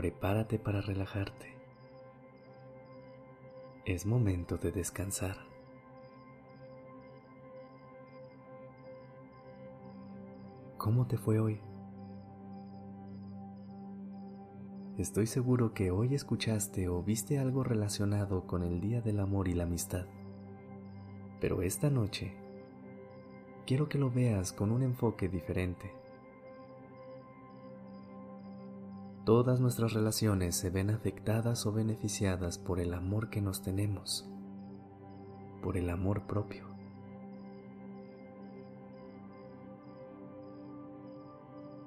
Prepárate para relajarte. Es momento de descansar. ¿Cómo te fue hoy? Estoy seguro que hoy escuchaste o viste algo relacionado con el Día del Amor y la Amistad. Pero esta noche quiero que lo veas con un enfoque diferente. Todas nuestras relaciones se ven afectadas o beneficiadas por el amor que nos tenemos, por el amor propio.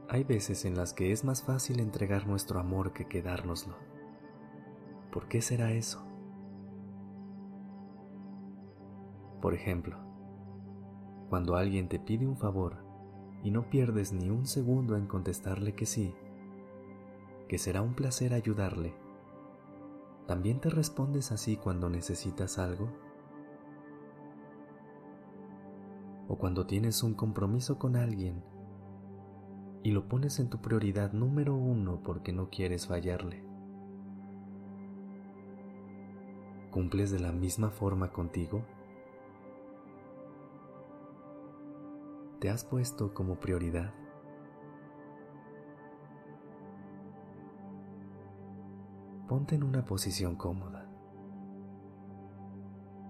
Hay veces en las que es más fácil entregar nuestro amor que quedárnoslo. ¿Por qué será eso? Por ejemplo, cuando alguien te pide un favor y no pierdes ni un segundo en contestarle que sí, que será un placer ayudarle, ¿también te respondes así cuando necesitas algo? ¿O cuando tienes un compromiso con alguien y lo pones en tu prioridad número uno porque no quieres fallarle? ¿Cumples de la misma forma contigo? te has puesto como prioridad. Ponte en una posición cómoda.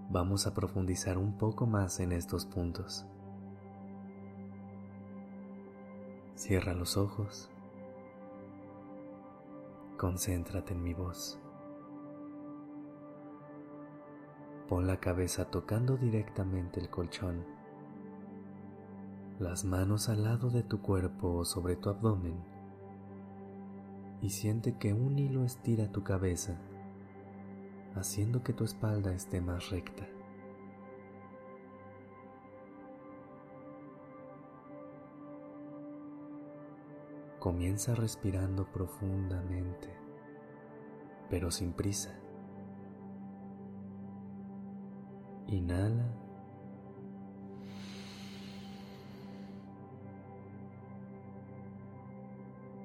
Vamos a profundizar un poco más en estos puntos. Cierra los ojos. Concéntrate en mi voz. Pon la cabeza tocando directamente el colchón las manos al lado de tu cuerpo o sobre tu abdomen y siente que un hilo estira tu cabeza, haciendo que tu espalda esté más recta. Comienza respirando profundamente, pero sin prisa. Inhala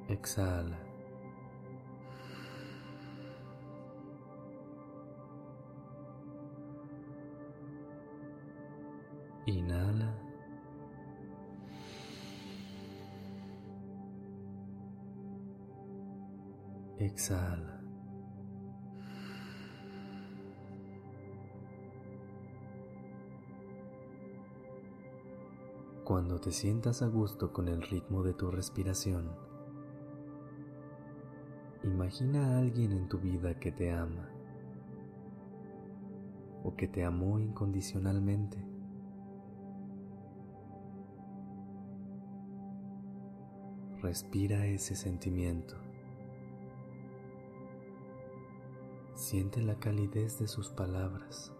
Exhala. Inhala. Exhala. Cuando te sientas a gusto con el ritmo de tu respiración, Imagina a alguien en tu vida que te ama o que te amó incondicionalmente. Respira ese sentimiento. Siente la calidez de sus palabras,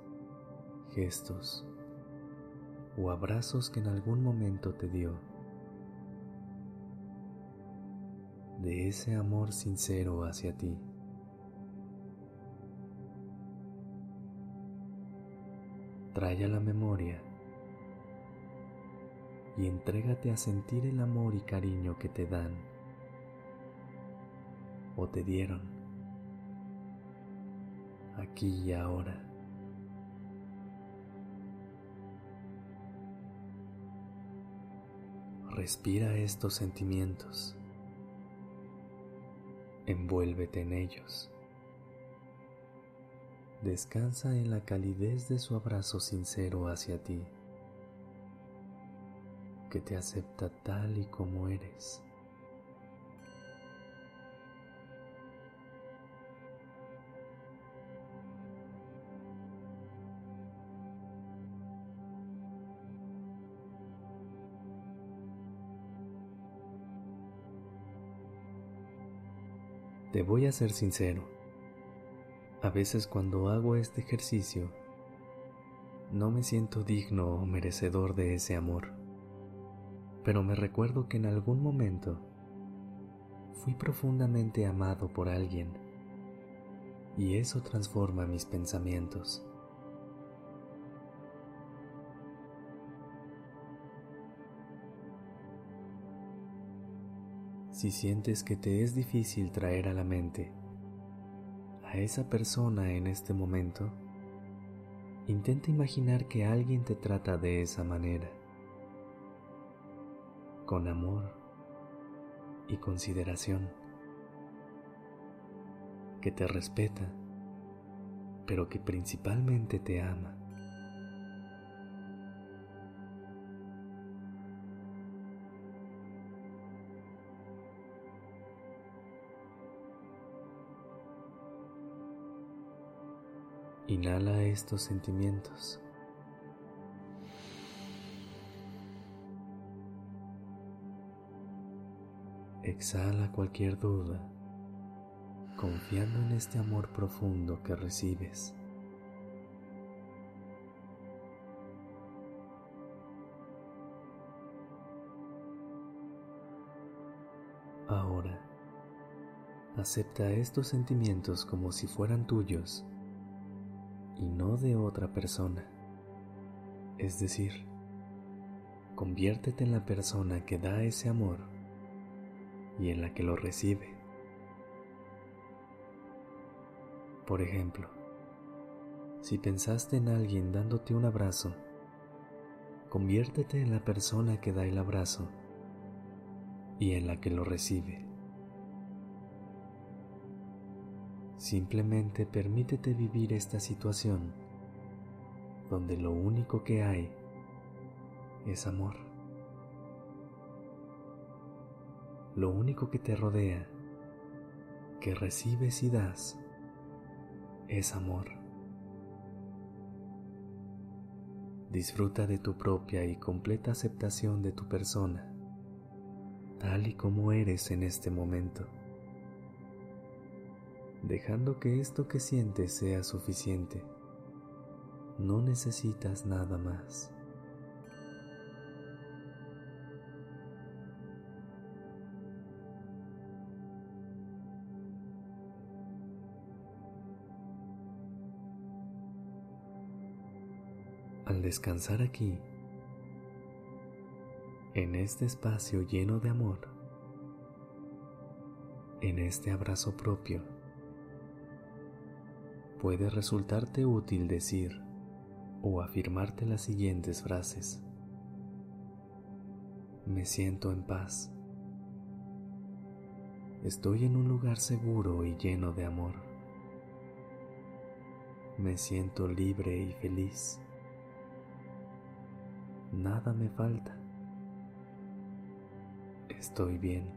gestos o abrazos que en algún momento te dio. de ese amor sincero hacia ti. Trae a la memoria y entrégate a sentir el amor y cariño que te dan o te dieron aquí y ahora. Respira estos sentimientos envuélvete en ellos. Descansa en la calidez de su abrazo sincero hacia ti, que te acepta tal y como eres. Te voy a ser sincero. A veces cuando hago este ejercicio, no me siento digno o merecedor de ese amor, pero me recuerdo que en algún momento fui profundamente amado por alguien y eso transforma mis pensamientos. Si sientes que te es difícil traer a la mente a esa persona en este momento, intenta imaginar que alguien te trata de esa manera, con amor y consideración, que te respeta, pero que principalmente te ama. Inhala estos sentimientos. Exhala cualquier duda, confiando en este amor profundo que recibes. Ahora, acepta estos sentimientos como si fueran tuyos y no de otra persona. Es decir, conviértete en la persona que da ese amor y en la que lo recibe. Por ejemplo, si pensaste en alguien dándote un abrazo, conviértete en la persona que da el abrazo y en la que lo recibe. Simplemente permítete vivir esta situación donde lo único que hay es amor. Lo único que te rodea, que recibes y das, es amor. Disfruta de tu propia y completa aceptación de tu persona, tal y como eres en este momento dejando que esto que sientes sea suficiente. No necesitas nada más. Al descansar aquí, en este espacio lleno de amor, en este abrazo propio, puede resultarte útil decir o afirmarte las siguientes frases. Me siento en paz. Estoy en un lugar seguro y lleno de amor. Me siento libre y feliz. Nada me falta. Estoy bien.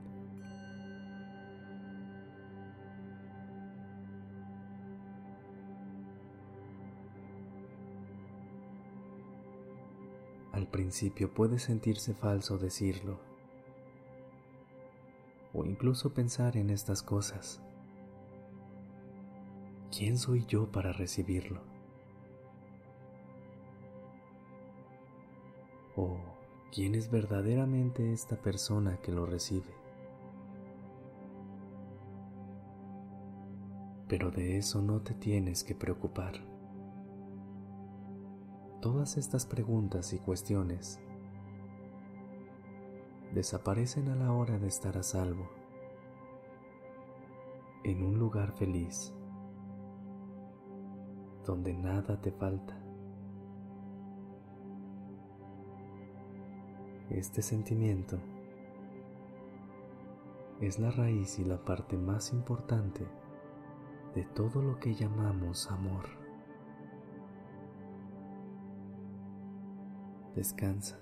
Al principio puede sentirse falso decirlo o incluso pensar en estas cosas. ¿Quién soy yo para recibirlo? ¿O quién es verdaderamente esta persona que lo recibe? Pero de eso no te tienes que preocupar. Todas estas preguntas y cuestiones desaparecen a la hora de estar a salvo, en un lugar feliz, donde nada te falta. Este sentimiento es la raíz y la parte más importante de todo lo que llamamos amor. Descansa.